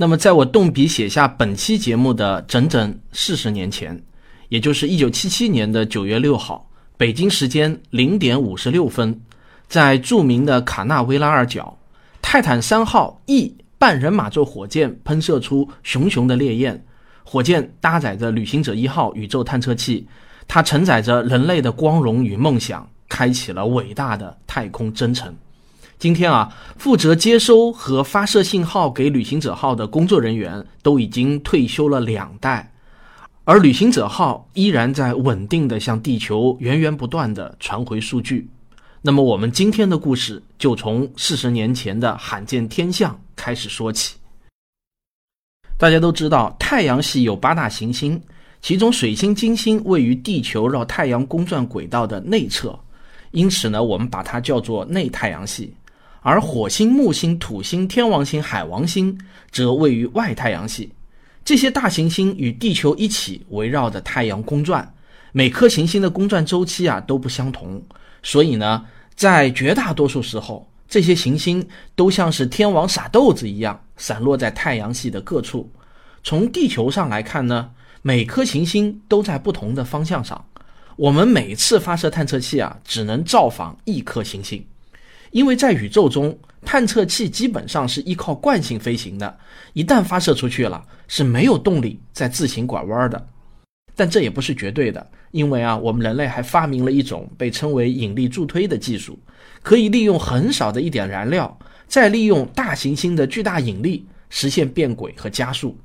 那么，在我动笔写下本期节目的整整四十年前，也就是一九七七年的九月六号，北京时间零点五十六分，在著名的卡纳维拉尔角，泰坦三号 E 半人马座火箭喷射出熊熊的烈焰。火箭搭载着旅行者一号宇宙探测器，它承载着人类的光荣与梦想，开启了伟大的太空征程。今天啊，负责接收和发射信号给旅行者号的工作人员都已经退休了两代，而旅行者号依然在稳定的向地球源源不断的传回数据。那么，我们今天的故事就从四十年前的罕见天象开始说起。大家都知道，太阳系有八大行星，其中水星、金星位于地球绕太阳公转轨道的内侧，因此呢，我们把它叫做内太阳系。而火星、木星、土星、天王星、海王星则位于外太阳系。这些大行星与地球一起围绕着太阳公转，每颗行星的公转周期啊都不相同。所以呢，在绝大多数时候，这些行星都像是天王撒豆子一样，散落在太阳系的各处。从地球上来看呢，每颗行星都在不同的方向上。我们每次发射探测器啊，只能造访一颗行星。因为在宇宙中，探测器基本上是依靠惯性飞行的，一旦发射出去了，是没有动力再自行拐弯的。但这也不是绝对的，因为啊，我们人类还发明了一种被称为引力助推的技术，可以利用很少的一点燃料，再利用大行星的巨大引力实现变轨和加速。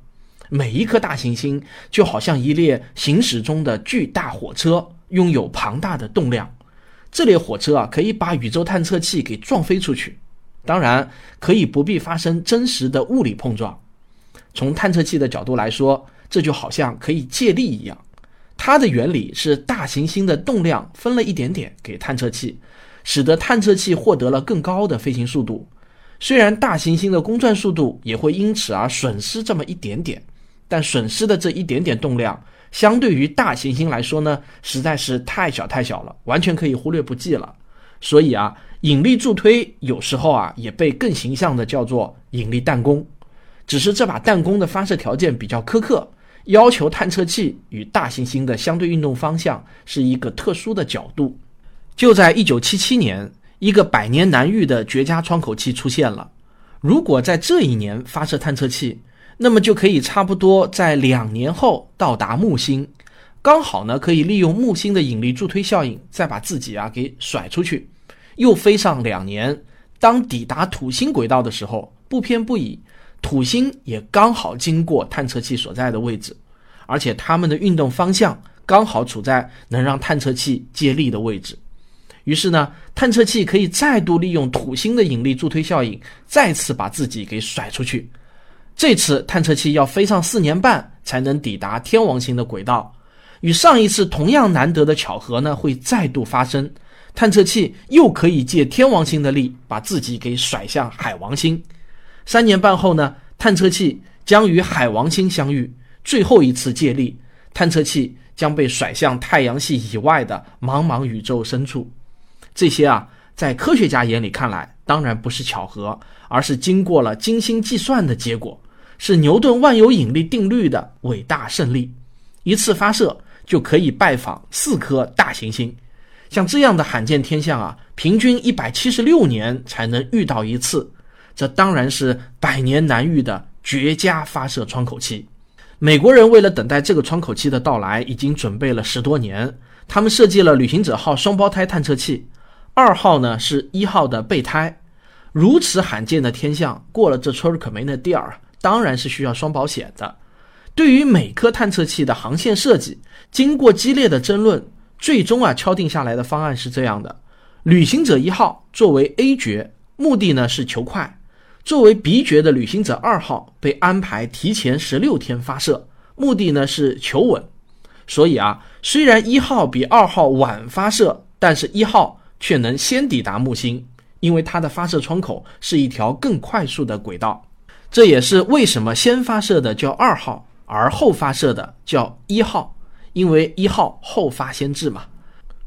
每一颗大行星就好像一列行驶中的巨大火车，拥有庞大的动量。这列火车啊，可以把宇宙探测器给撞飞出去，当然可以不必发生真实的物理碰撞。从探测器的角度来说，这就好像可以借力一样。它的原理是大行星的动量分了一点点给探测器，使得探测器获得了更高的飞行速度。虽然大行星的公转速度也会因此而损失这么一点点，但损失的这一点点动量。相对于大行星来说呢，实在是太小太小了，完全可以忽略不计了。所以啊，引力助推有时候啊也被更形象的叫做引力弹弓。只是这把弹弓的发射条件比较苛刻，要求探测器与大行星的相对运动方向是一个特殊的角度。就在1977年，一个百年难遇的绝佳窗口期出现了。如果在这一年发射探测器，那么就可以差不多在两年后到达木星，刚好呢可以利用木星的引力助推效应，再把自己啊给甩出去，又飞上两年。当抵达土星轨道的时候，不偏不倚，土星也刚好经过探测器所在的位置，而且它们的运动方向刚好处在能让探测器借力的位置。于是呢，探测器可以再度利用土星的引力助推效应，再次把自己给甩出去。这次探测器要飞上四年半才能抵达天王星的轨道，与上一次同样难得的巧合呢会再度发生，探测器又可以借天王星的力把自己给甩向海王星。三年半后呢，探测器将与海王星相遇，最后一次借力，探测器将被甩向太阳系以外的茫茫宇宙深处。这些啊，在科学家眼里看来，当然不是巧合，而是经过了精心计算的结果。是牛顿万有引力定律的伟大胜利，一次发射就可以拜访四颗大行星，像这样的罕见天象啊，平均一百七十六年才能遇到一次，这当然是百年难遇的绝佳发射窗口期。美国人为了等待这个窗口期的到来，已经准备了十多年，他们设计了旅行者号双胞胎探测器，二号呢是一号的备胎，如此罕见的天象，过了这村可没那店儿。当然是需要双保险的。对于每颗探测器的航线设计，经过激烈的争论，最终啊敲定下来的方案是这样的：旅行者一号作为 A 角，目的呢是求快；作为 B 角的旅行者二号被安排提前十六天发射，目的呢是求稳。所以啊，虽然一号比二号晚发射，但是一号却能先抵达木星，因为它的发射窗口是一条更快速的轨道。这也是为什么先发射的叫二号，而后发射的叫一号，因为一号后发先至嘛。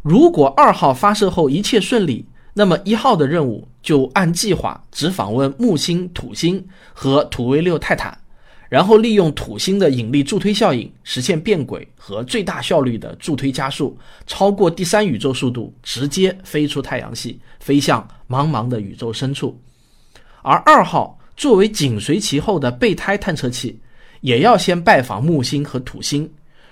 如果二号发射后一切顺利，那么一号的任务就按计划只访问木星、土星和土卫六泰坦，然后利用土星的引力助推效应实现变轨和最大效率的助推加速，超过第三宇宙速度，直接飞出太阳系，飞向茫茫的宇宙深处。而二号作为紧随其后的备胎探测器，也要先拜访木星和土星。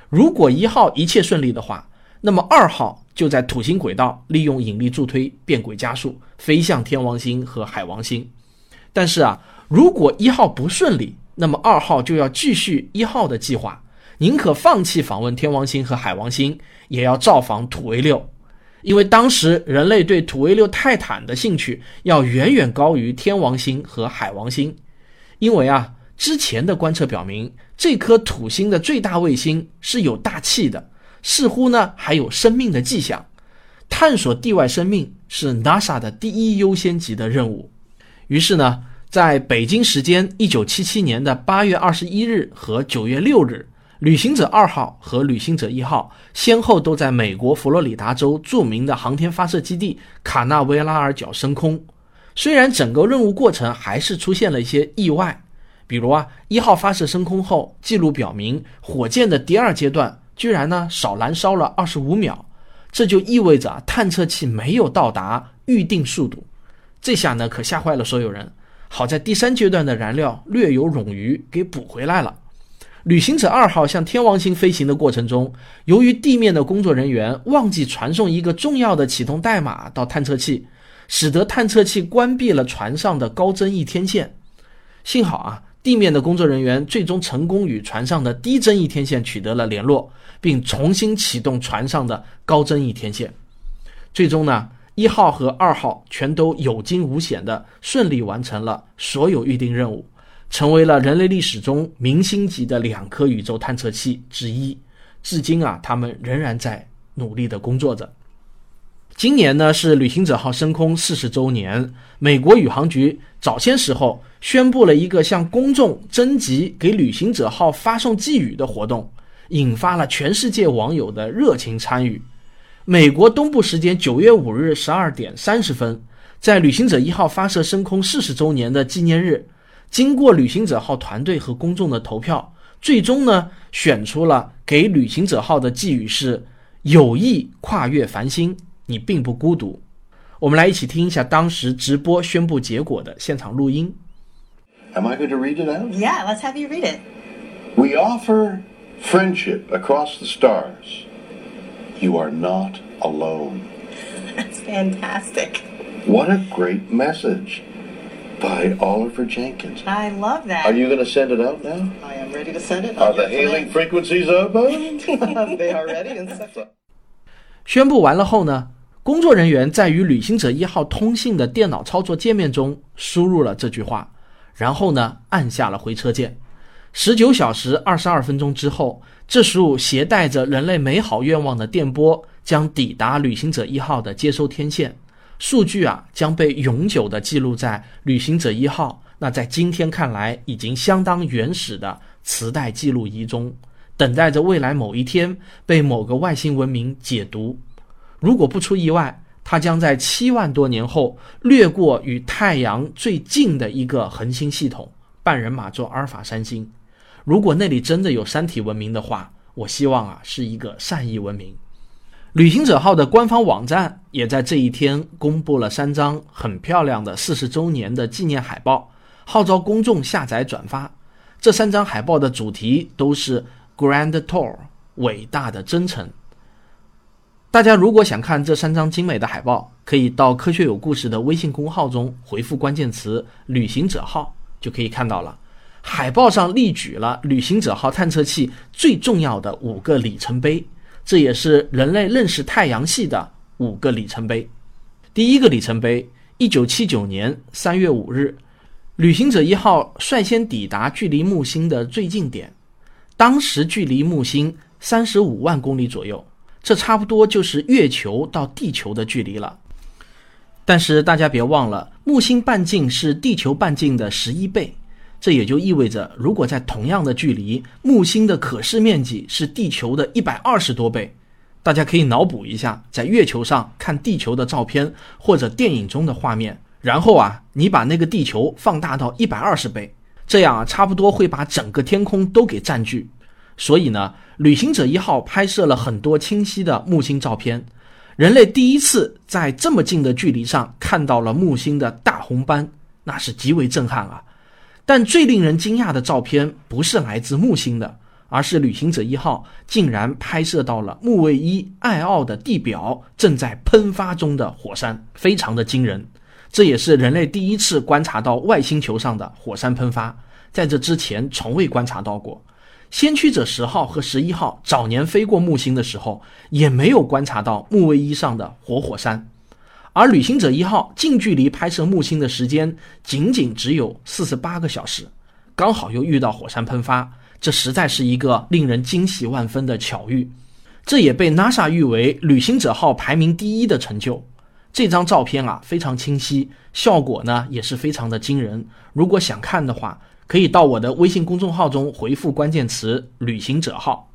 如果一号一切顺利的话，那么二号就在土星轨道利用引力助推变轨加速，飞向天王星和海王星。但是啊，如果一号不顺利，那么二号就要继续一号的计划，宁可放弃访问天王星和海王星，也要造访土卫六，因为当时人类对土卫六泰坦的兴趣要远远高于天王星和海王星，因为啊，之前的观测表明，这颗土星的最大卫星是有大气的，似乎呢还有生命的迹象，探索地外生命是 NASA 的第一优先级的任务，于是呢。在北京时间一九七七年的八月二十一日和九月六日，旅行者二号和旅行者一号先后都在美国佛罗里达州著名的航天发射基地卡纳维拉尔角升空。虽然整个任务过程还是出现了一些意外，比如啊，一号发射升空后，记录表明火箭的第二阶段居然呢少燃烧了二十五秒，这就意味着探测器没有到达预定速度。这下呢可吓坏了所有人。好在第三阶段的燃料略有冗余，给补回来了。旅行者二号向天王星飞行的过程中，由于地面的工作人员忘记传送一个重要的启动代码到探测器，使得探测器关闭了船上的高增益天线。幸好啊，地面的工作人员最终成功与船上的低增益天线取得了联络，并重新启动船上的高增益天线。最终呢？一号和二号全都有惊无险的顺利完成了所有预定任务，成为了人类历史中明星级的两颗宇宙探测器之一。至今啊，他们仍然在努力的工作着。今年呢是旅行者号升空四十周年，美国宇航局早些时候宣布了一个向公众征集给旅行者号发送寄语的活动，引发了全世界网友的热情参与。美国东部时间九月五日十二点三十分，在旅行者一号发射升空四十周年的纪念日，经过旅行者号团队和公众的投票，最终呢选出了给旅行者号的寄语是“友谊跨越繁星，你并不孤独”。我们来一起听一下当时直播宣布结果的现场录音。Am I going to read it out? Yeah, let's have you read it. We offer friendship across the stars. You are not alone. That's fantastic. What a great message by Oliver Jenkins. I love that. Are you going to send it out now? I am ready to send it. Are the hailing frequencies up? they are ready and set. 宣布完了后呢，工作人员在与旅行者一号通信的电脑操作界面中输入了这句话，然后呢按下了回车键。十九小时二十二分钟之后，这束携带着人类美好愿望的电波将抵达旅行者一号的接收天线，数据啊将被永久的记录在旅行者一号那在今天看来已经相当原始的磁带记录仪中，等待着未来某一天被某个外星文明解读。如果不出意外，它将在七万多年后掠过与太阳最近的一个恒星系统——半人马座阿尔法三星。如果那里真的有山体文明的话，我希望啊是一个善意文明。旅行者号的官方网站也在这一天公布了三张很漂亮的四十周年的纪念海报，号召公众下载转发。这三张海报的主题都是 Grand Tour，伟大的征程。大家如果想看这三张精美的海报，可以到科学有故事的微信公号中回复关键词“旅行者号”就可以看到了。海报上例举了旅行者号探测器最重要的五个里程碑，这也是人类认识太阳系的五个里程碑。第一个里程碑：一九七九年三月五日，旅行者一号率先抵达距离木星的最近点，当时距离木星三十五万公里左右，这差不多就是月球到地球的距离了。但是大家别忘了，木星半径是地球半径的十一倍。这也就意味着，如果在同样的距离，木星的可视面积是地球的一百二十多倍。大家可以脑补一下，在月球上看地球的照片或者电影中的画面，然后啊，你把那个地球放大到一百二十倍，这样啊，差不多会把整个天空都给占据。所以呢，旅行者一号拍摄了很多清晰的木星照片，人类第一次在这么近的距离上看到了木星的大红斑，那是极为震撼啊。但最令人惊讶的照片不是来自木星的，而是旅行者一号竟然拍摄到了木卫一艾奥的地表正在喷发中的火山，非常的惊人。这也是人类第一次观察到外星球上的火山喷发，在这之前从未观察到过。先驱者十号和十一号早年飞过木星的时候，也没有观察到木卫一上的活火山。而旅行者一号近距离拍摄木星的时间仅仅只有四十八个小时，刚好又遇到火山喷发，这实在是一个令人惊喜万分的巧遇。这也被 NASA 誉为旅行者号排名第一的成就。这张照片啊非常清晰，效果呢也是非常的惊人。如果想看的话，可以到我的微信公众号中回复关键词“旅行者号”。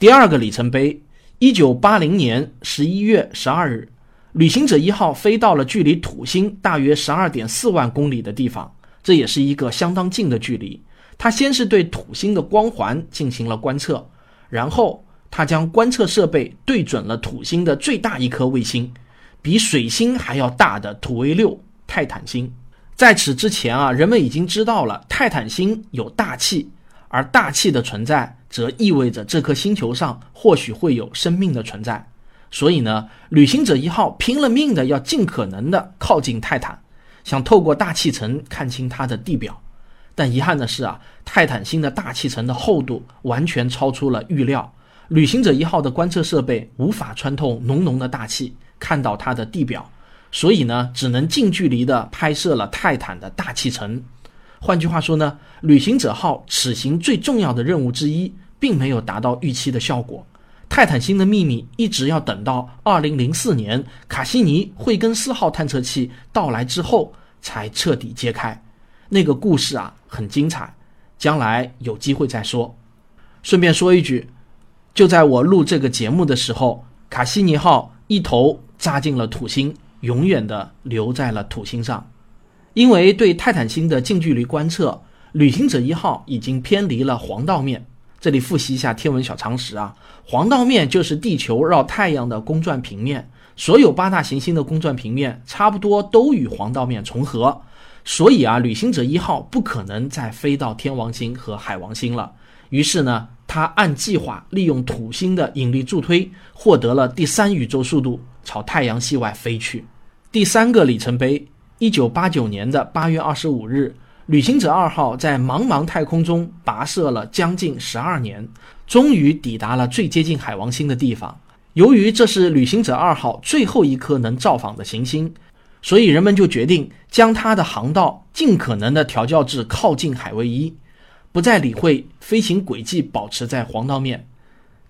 第二个里程碑，一九八零年十一月十二日。旅行者一号飞到了距离土星大约十二点四万公里的地方，这也是一个相当近的距离。它先是对土星的光环进行了观测，然后它将观测设备对准了土星的最大一颗卫星，比水星还要大的土卫六泰坦星。在此之前啊，人们已经知道了泰坦星有大气，而大气的存在则意味着这颗星球上或许会有生命的存在。所以呢，旅行者一号拼了命的要尽可能的靠近泰坦，想透过大气层看清它的地表。但遗憾的是啊，泰坦星的大气层的厚度完全超出了预料，旅行者一号的观测设备无法穿透浓浓的大气看到它的地表，所以呢，只能近距离的拍摄了泰坦的大气层。换句话说呢，旅行者号此行最重要的任务之一，并没有达到预期的效果。泰坦星的秘密一直要等到二零零四年卡西尼惠更斯号探测器到来之后才彻底揭开。那个故事啊很精彩，将来有机会再说。顺便说一句，就在我录这个节目的时候，卡西尼号一头扎进了土星，永远的留在了土星上。因为对泰坦星的近距离观测，旅行者一号已经偏离了黄道面。这里复习一下天文小常识啊，黄道面就是地球绕太阳的公转平面，所有八大行星的公转平面差不多都与黄道面重合，所以啊，旅行者一号不可能再飞到天王星和海王星了。于是呢，他按计划利用土星的引力助推，获得了第三宇宙速度，朝太阳系外飞去。第三个里程碑，一九八九年的八月二十五日。旅行者二号在茫茫太空中跋涉了将近十二年，终于抵达了最接近海王星的地方。由于这是旅行者二号最后一颗能造访的行星，所以人们就决定将它的航道尽可能的调教至靠近海卫一，不再理会飞行轨迹，保持在黄道面。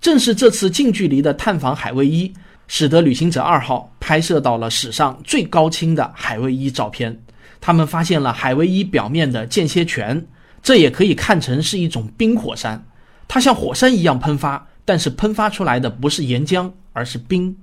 正是这次近距离的探访海卫一，使得旅行者二号拍摄到了史上最高清的海卫一照片。他们发现了海卫一表面的间歇泉，这也可以看成是一种冰火山。它像火山一样喷发，但是喷发出来的不是岩浆，而是冰。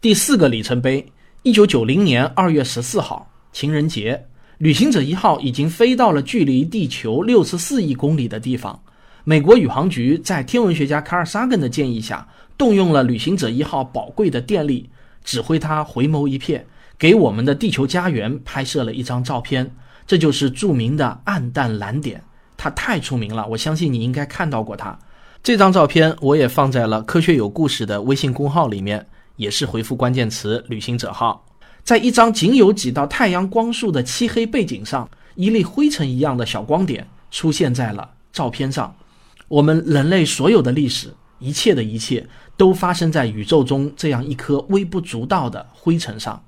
第四个里程碑：一九九零年二月十四号，情人节，旅行者一号已经飞到了距离地球六十四亿公里的地方。美国宇航局在天文学家卡尔萨根的建议下，动用了旅行者一号宝贵的电力，指挥它回眸一瞥。给我们的地球家园拍摄了一张照片，这就是著名的暗淡蓝点，它太出名了，我相信你应该看到过它。这张照片我也放在了科学有故事的微信公号里面，也是回复关键词“旅行者号”。在一张仅有几道太阳光束的漆黑背景上，一粒灰尘一样的小光点出现在了照片上。我们人类所有的历史，一切的一切，都发生在宇宙中这样一颗微不足道的灰尘上。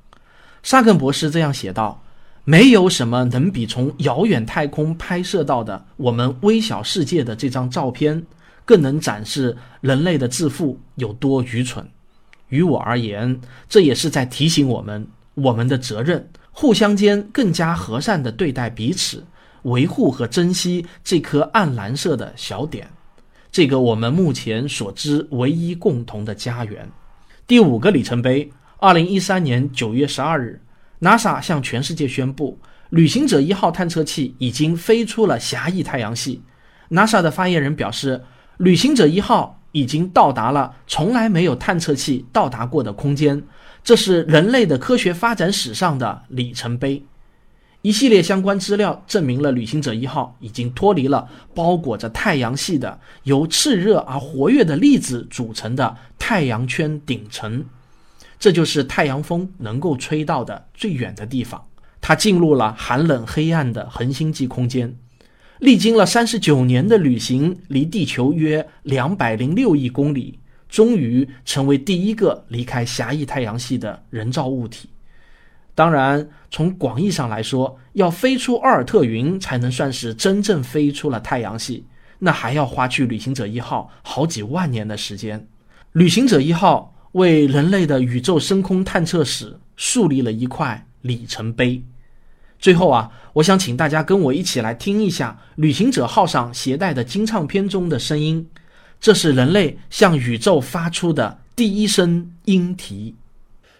萨根博士这样写道：“没有什么能比从遥远太空拍摄到的我们微小世界的这张照片，更能展示人类的自负有多愚蠢。于我而言，这也是在提醒我们我们的责任，互相间更加和善地对待彼此，维护和珍惜这颗暗蓝色的小点，这个我们目前所知唯一共同的家园。”第五个里程碑。二零一三年九月十二日，NASA 向全世界宣布，旅行者一号探测器已经飞出了狭义太阳系。NASA 的发言人表示，旅行者一号已经到达了从来没有探测器到达过的空间，这是人类的科学发展史上的里程碑。一系列相关资料证明了旅行者一号已经脱离了包裹着太阳系的由炽热而活跃的粒子组成的太阳圈顶层，这就是太阳风能够吹到的最远的地方。它进入了寒冷黑暗的恒星际空间，历经了三十九年的旅行，离地球约两百零六亿公里，终于成为第一个离开狭义太阳系的人造物体。当然，从广义上来说，要飞出奥尔特云才能算是真正飞出了太阳系，那还要花去旅行者一号好几万年的时间。旅行者一号为人类的宇宙深空探测史树立了一块里程碑。最后啊，我想请大家跟我一起来听一下旅行者号上携带的金唱片中的声音，这是人类向宇宙发出的第一声音啼。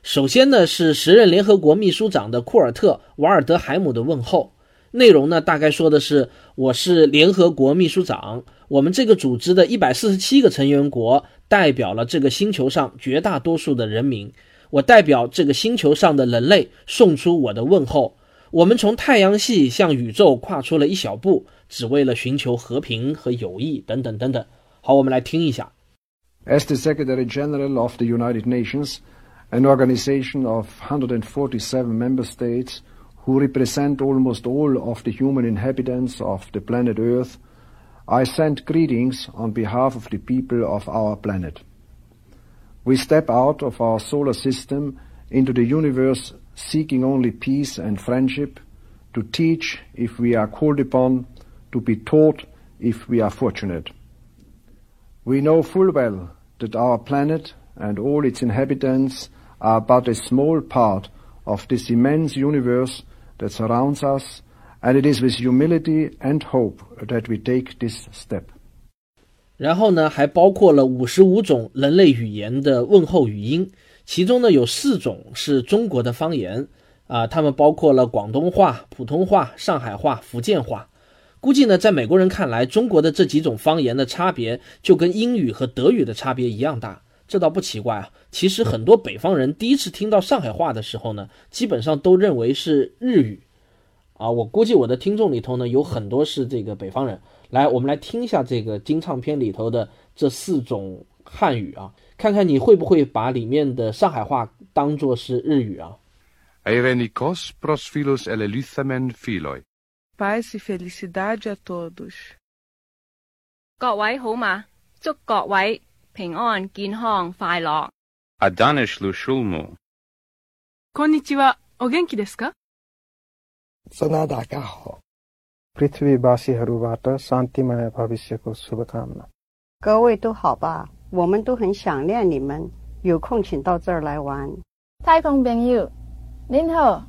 首先呢，是时任联合国秘书长的库尔特·瓦尔德海姆的问候。内容呢，大概说的是：我是联合国秘书长，我们这个组织的一百四十七个成员国代表了这个星球上绝大多数的人民。我代表这个星球上的人类送出我的问候。我们从太阳系向宇宙跨出了一小步，只为了寻求和平和友谊，等等等等。好，我们来听一下。As the Secretary General of the United Nations. an organization of 147 member states who represent almost all of the human inhabitants of the planet Earth, I send greetings on behalf of the people of our planet. We step out of our solar system into the universe seeking only peace and friendship, to teach if we are called upon, to be taught if we are fortunate. We know full well that our planet and all its inhabitants are but a small part of this immense universe that surrounds us, and it is with humility and hope that we take this step. 然后呢，还包括了五十五种人类语言的问候语音，其中呢有四种是中国的方言，啊，它们包括了广东话、普通话、上海话、福建话。估计呢，在美国人看来，中国的这几种方言的差别就跟英语和德语的差别一样大。这倒不奇怪啊。其实很多北方人第一次听到上海话的时候呢，基本上都认为是日语，啊，我估计我的听众里头呢有很多是这个北方人。来，我们来听一下这个金唱片里头的这四种汉语啊，看看你会不会把里面的上海话当做是日语啊。Eirenikos prosphilos elelithamen philoi. Paz e felicidade a todos. 各位好嘛，祝各位平安、健康、快樂。 Adanesh lushulmu. こんにちは。お元気ですか सदा दाका हो पृथ्वीवासीहरूबाट शान्तिमय भविष्यको शुभकामना 各位都好吧？我们都很想念你们，有空请到这儿来玩。太空朋友，您好，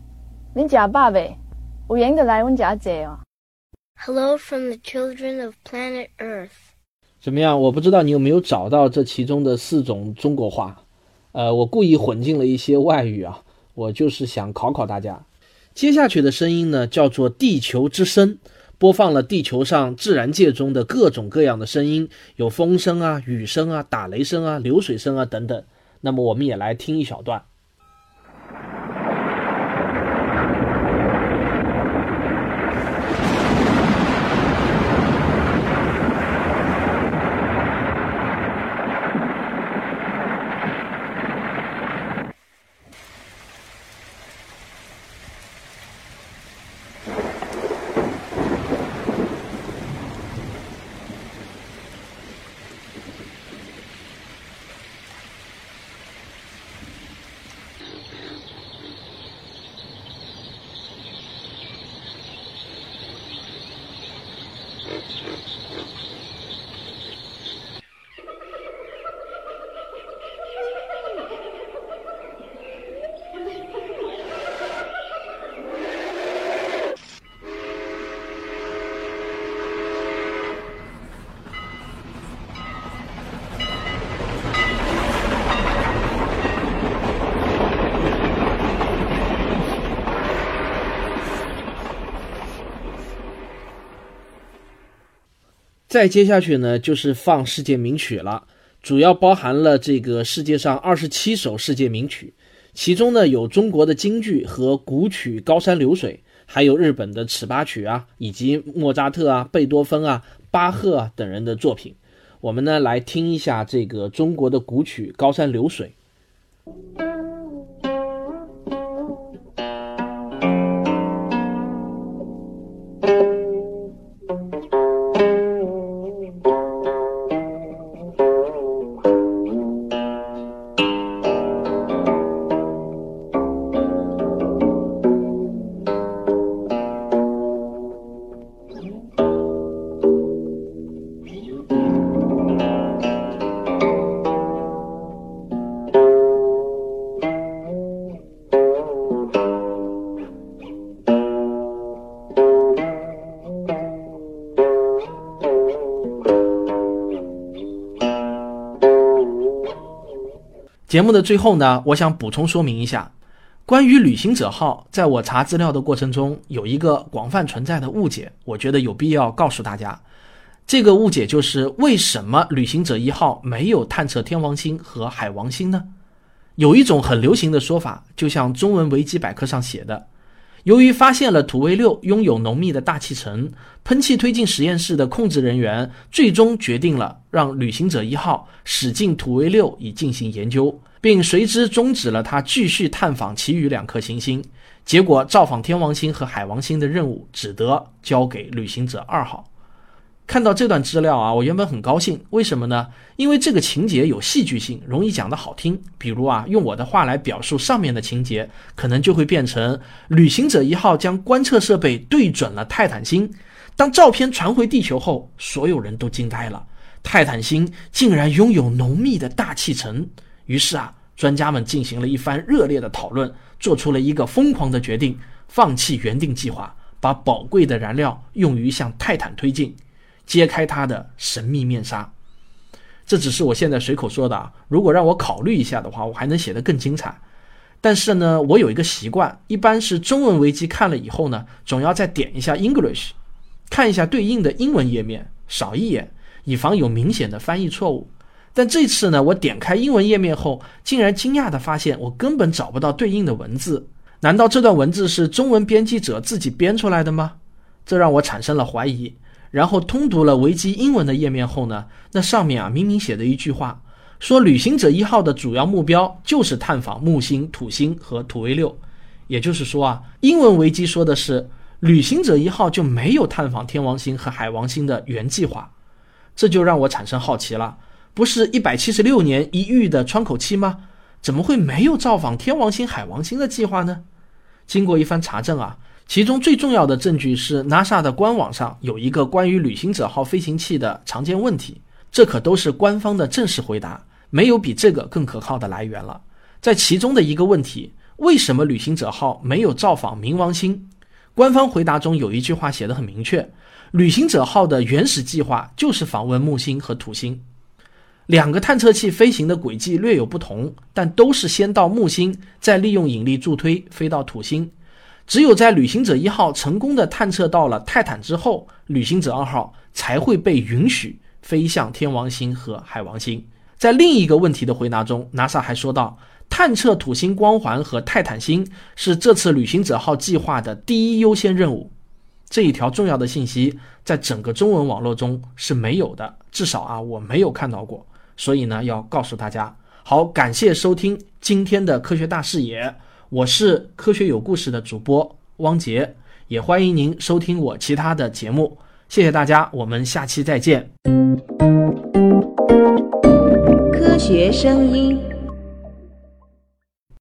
您食饱未？有闲就来阮遮坐哦。 Hello from the children of planet Earth. 怎么样？我不知道你有没有找到这其中的四种中国话，呃，我故意混进了一些外语啊，我就是想考考大家。 接下去的声音呢，叫做《地球之声》，播放了地球上自然界中的各种各样的声音，有风声啊、雨声啊、打雷声啊、流水声啊等等。那么我们也来听一小段。「再接下去呢，就是放世界名曲了，主要包含了这个世界上二十七首世界名曲，其中呢有中国的京剧和古曲《高山流水》，还有日本的尺八曲啊，以及莫扎特啊、贝多芬啊、巴赫啊等人的作品。我们呢来听一下这个中国的古曲《高山流水》。节目的最后呢，我想补充说明一下，关于旅行者号，在我查资料的过程中，有一个广泛存在的误解，我觉得有必要告诉大家。这个误解就是为什么旅行者一号没有探测天王星和海王星呢？有一种很流行的说法，就像中文维基百科上写的。由于发现了土卫六拥有浓密的大气层，喷气推进实验室的控制人员最终决定了让旅行者一号驶进土卫六以进行研究，并随之终止了他继续探访其余两颗行星。结果，造访天王星和海王星的任务只得交给旅行者二号。看到这段资料啊，我原本很高兴，为什么呢？因为这个情节有戏剧性，容易讲得好听。比如啊，用我的话来表述上面的情节，可能就会变成：旅行者一号将观测设备对准了泰坦星，当照片传回地球后，所有人都惊呆了，泰坦星竟然拥有浓密的大气层。于是啊，专家们进行了一番热烈的讨论，做出了一个疯狂的决定：放弃原定计划，把宝贵的燃料用于向泰坦推进。揭开它的神秘面纱，这只是我现在随口说的啊。如果让我考虑一下的话，我还能写得更精彩。但是呢，我有一个习惯，一般是中文维基看了以后呢，总要再点一下 English，看一下对应的英文页面，扫一眼，以防有明显的翻译错误。但这次呢，我点开英文页面后，竟然惊讶地发现，我根本找不到对应的文字。难道这段文字是中文编辑者自己编出来的吗？这让我产生了怀疑。然后通读了维基英文的页面后呢，那上面啊明明写的一句话，说旅行者一号的主要目标就是探访木星、土星和土卫六，也就是说啊，英文维基说的是旅行者一号就没有探访天王星和海王星的原计划，这就让我产生好奇了，不是一百七十六年一遇的窗口期吗？怎么会没有造访天王星、海王星的计划呢？经过一番查证啊。其中最重要的证据是，NASA 的官网上有一个关于旅行者号飞行器的常见问题，这可都是官方的正式回答，没有比这个更可靠的来源了。在其中的一个问题，为什么旅行者号没有造访冥王星？官方回答中有一句话写得很明确：旅行者号的原始计划就是访问木星和土星。两个探测器飞行的轨迹略有不同，但都是先到木星，再利用引力助推飞到土星。只有在旅行者一号成功的探测到了泰坦之后，旅行者二号才会被允许飞向天王星和海王星。在另一个问题的回答中，NASA 还说到，探测土星光环和泰坦星是这次旅行者号计划的第一优先任务。这一条重要的信息在整个中文网络中是没有的，至少啊我没有看到过。所以呢，要告诉大家，好，感谢收听今天的科学大视野。我是科学有故事的主播汪杰，也欢迎您收听我其他的节目。谢谢大家，我们下期再见。科学声音。